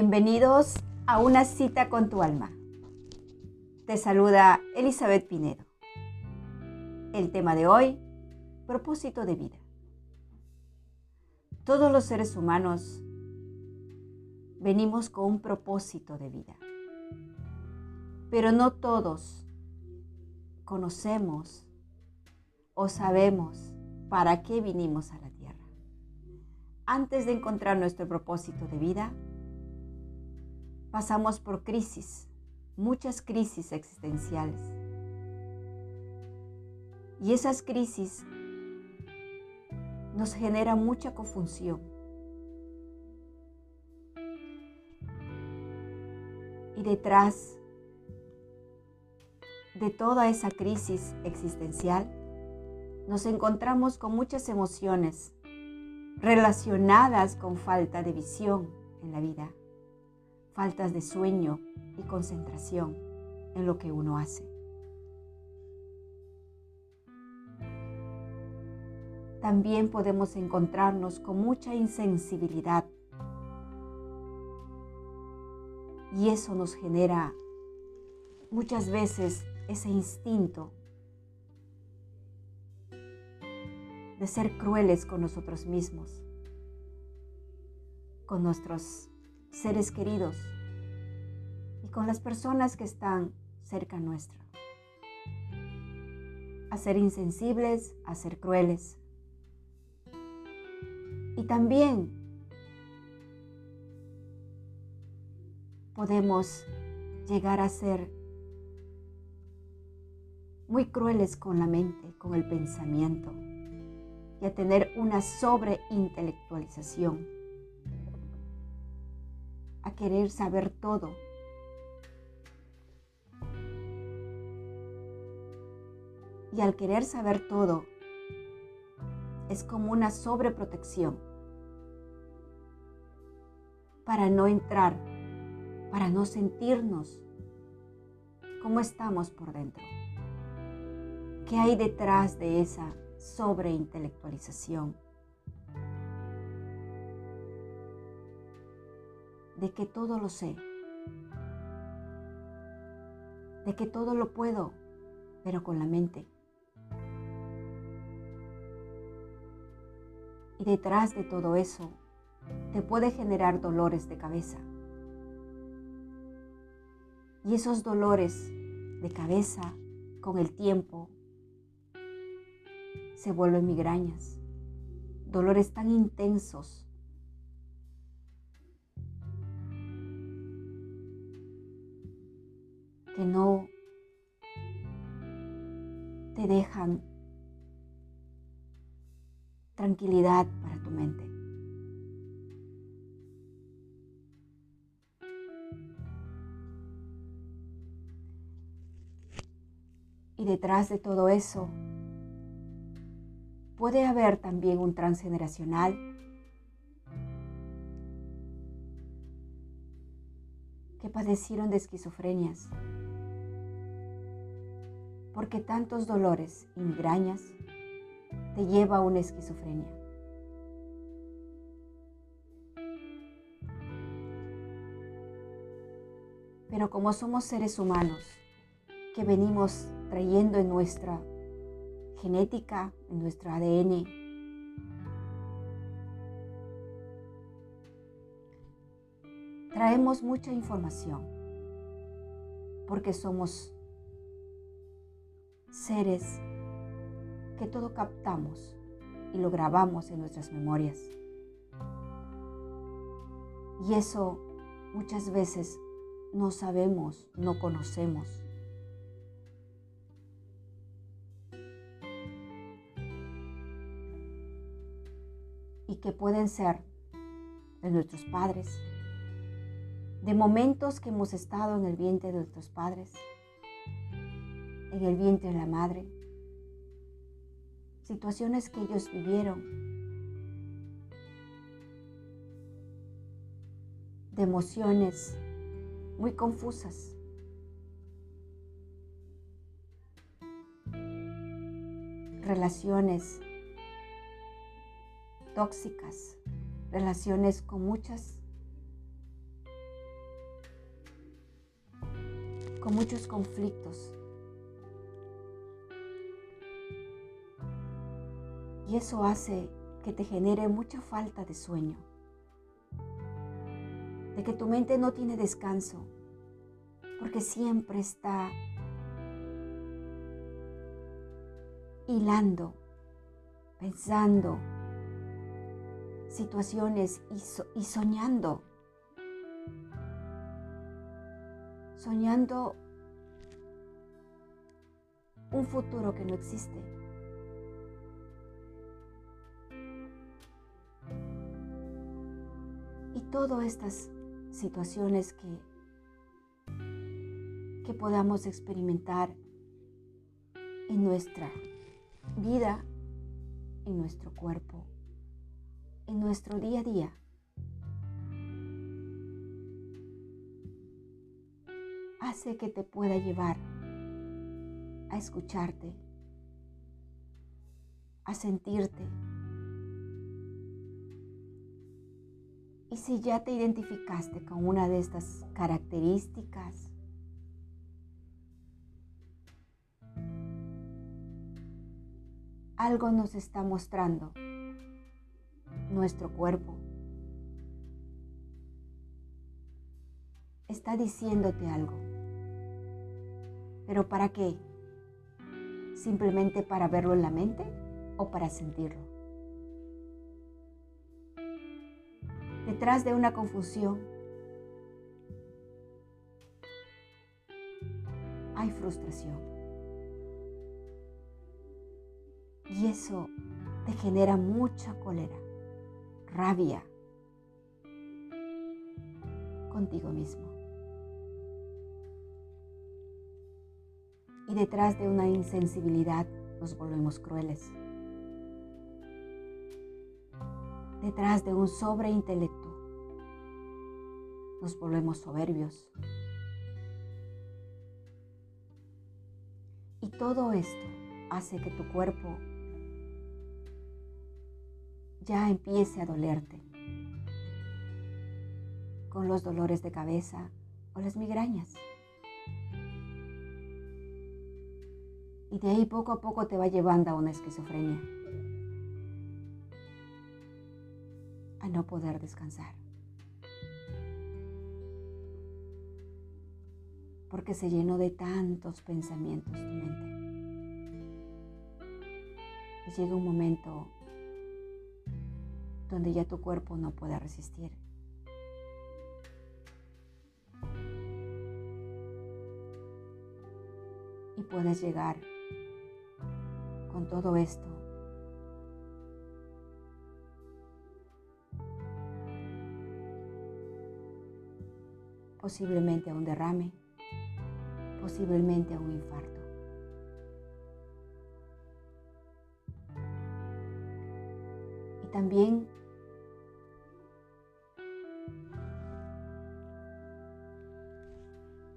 Bienvenidos a una cita con tu alma. Te saluda Elizabeth Pinedo. El tema de hoy, propósito de vida. Todos los seres humanos venimos con un propósito de vida, pero no todos conocemos o sabemos para qué vinimos a la tierra. Antes de encontrar nuestro propósito de vida, pasamos por crisis, muchas crisis existenciales. Y esas crisis nos generan mucha confusión. Y detrás de toda esa crisis existencial, nos encontramos con muchas emociones relacionadas con falta de visión en la vida faltas de sueño y concentración en lo que uno hace. También podemos encontrarnos con mucha insensibilidad y eso nos genera muchas veces ese instinto de ser crueles con nosotros mismos, con nuestros seres queridos y con las personas que están cerca nuestro. A ser insensibles, a ser crueles. Y también podemos llegar a ser muy crueles con la mente, con el pensamiento y a tener una sobreintelectualización a querer saber todo. Y al querer saber todo, es como una sobreprotección para no entrar, para no sentirnos cómo estamos por dentro. ¿Qué hay detrás de esa sobreintelectualización? De que todo lo sé, de que todo lo puedo, pero con la mente. Y detrás de todo eso te puede generar dolores de cabeza. Y esos dolores de cabeza con el tiempo se vuelven migrañas, dolores tan intensos que no te dejan tranquilidad para tu mente. Y detrás de todo eso puede haber también un transgeneracional que padecieron de esquizofrenias porque tantos dolores y migrañas te lleva a una esquizofrenia. Pero como somos seres humanos que venimos trayendo en nuestra genética, en nuestro ADN, traemos mucha información porque somos seres que todo captamos y lo grabamos en nuestras memorias. Y eso muchas veces no sabemos, no conocemos. Y que pueden ser de nuestros padres, de momentos que hemos estado en el vientre de nuestros padres, en el vientre de la madre, situaciones que ellos vivieron, de emociones muy confusas. Relaciones tóxicas, relaciones con muchas con muchos conflictos. Y eso hace que te genere mucha falta de sueño, de que tu mente no tiene descanso, porque siempre está hilando, pensando situaciones y, soñando. Soñando un futuro que no existe. Todas estas situaciones que, que podamos experimentar en nuestra vida, en nuestro cuerpo, en nuestro día a día. Hace que te pueda llevar a escucharte, a sentirte. Y si ya te identificaste con una de estas características, algo nos está mostrando nuestro cuerpo. Está diciéndote algo. ¿Pero para qué? ¿Simplemente para verlo en la mente o para sentirlo? Detrás de una confusión hay frustración. Y eso te genera mucha cólera, rabia contigo mismo. Y detrás de una insensibilidad nos volvemos crueles. Detrás de un sobreintelecto nos volvemos soberbios. Y todo esto hace que tu cuerpo ya empiece a dolerte con los dolores de cabeza o las migrañas. Y de ahí poco a poco te va llevando a una esquizofrenia, no poder descansar. Porque se llenó de tantos pensamientos tu mente. Y llega un momento donde ya tu cuerpo no puede resistir. Y puedes llegar con todo esto posiblemente a un derrame, posiblemente a un infarto. Y también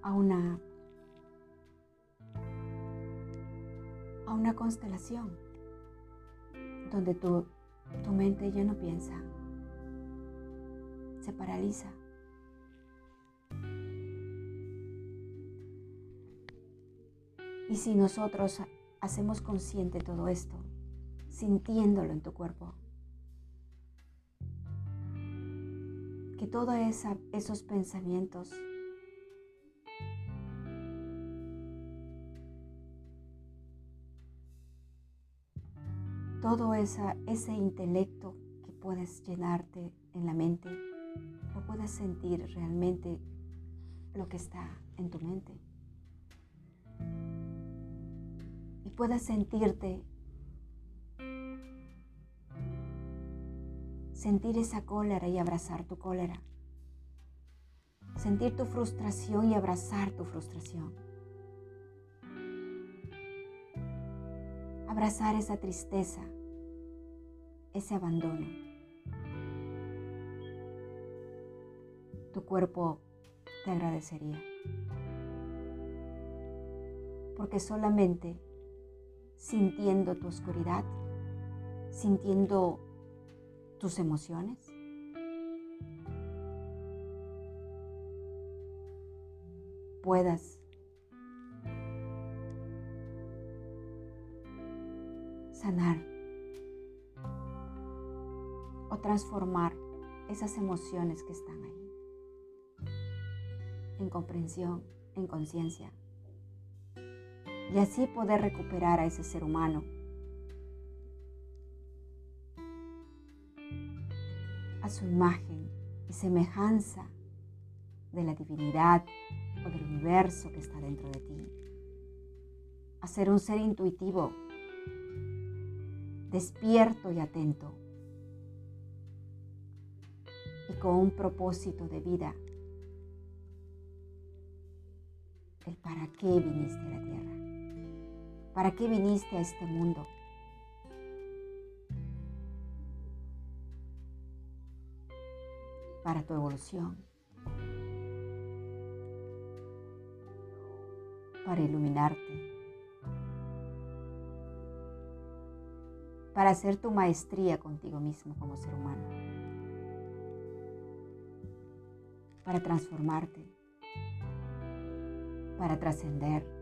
a una, a una constelación donde tu, tu mente ya no piensa, se paraliza. Y si nosotros hacemos consciente todo esto, sintiéndolo en tu cuerpo, que todos esos pensamientos todo ese intelecto que puedes llenarte en la mente, lo puedes sentir realmente lo que está en tu mente. Puedas sentirte, sentir esa cólera y abrazar tu cólera. Sentir tu frustración y abrazar tu frustración abrazar esa tristeza, ese abandono. Tu cuerpo te agradecería. Porque solamente sintiendo tu oscuridad, sintiendo tus emociones. puedas sanar o transformar esas emociones que están ahí en comprensión, en conciencia, y así poder recuperar a ese ser humano a su imagen y semejanza de la divinidad o del universo que está dentro de ti. A ser un ser intuitivo, despierto y atento, y con un propósito de vida. El para qué viniste a la tierra, para qué viniste a este mundo. Para tu evolución. para iluminarte, para hacer tu maestría contigo mismo como ser humano, para transformarte, para trascender.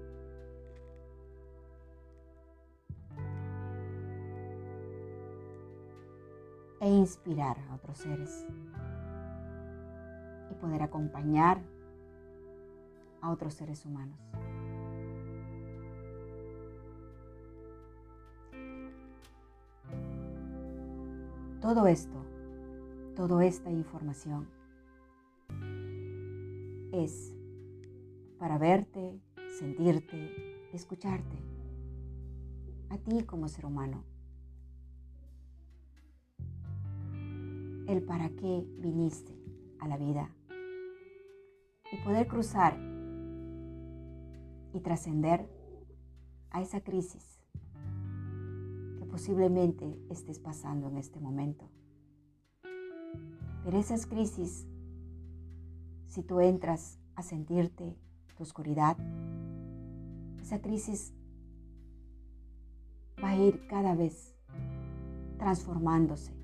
E inspirar a otros seres y poder acompañar a otros seres humanos. Todo esto, toda esta información es para verte, sentirte, escucharte, a ti como ser humano. El para qué viniste a la vida y poder cruzar y trascender a esa crisis posiblemente estés pasando en este momento. Pero esas crisis, si tú entras a sentirte tu oscuridad, esa crisis va a ir cada vez transformándose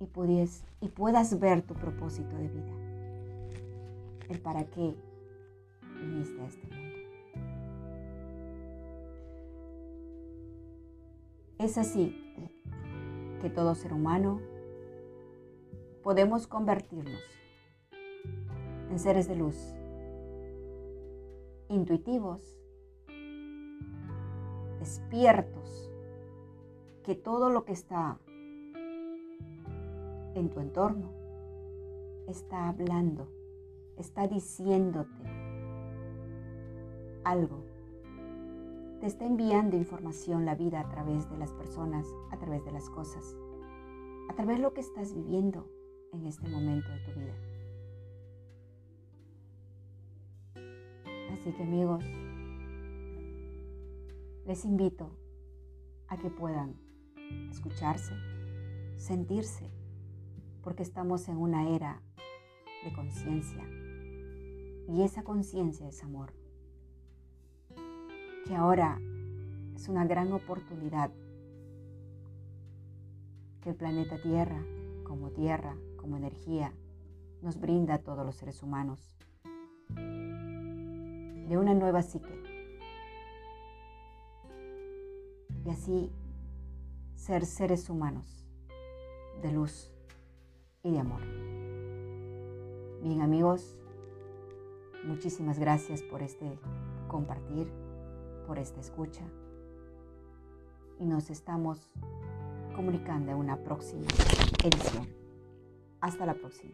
y, puedes, y puedas ver tu propósito de vida, el para qué viniste a este mundo. Es así que todo ser humano podemos convertirnos en seres de luz, intuitivos, despiertos, que todo lo que está en tu entorno está hablando, está diciéndote algo te está enviando información la vida a través de las personas, a través de las cosas, a través de lo que estás viviendo en este momento de tu vida. Así que amigos, les invito a que puedan escucharse, sentirse, porque estamos en una era de conciencia. Y esa conciencia es amor. Que ahora es una gran oportunidad que el planeta Tierra, como Tierra, como energía, nos brinda a todos los seres humanos. De una nueva psique. Y así ser seres humanos de luz y de amor. Bien amigos, muchísimas gracias por este compartir por esta escucha y nos estamos comunicando en una próxima edición. Hasta la próxima.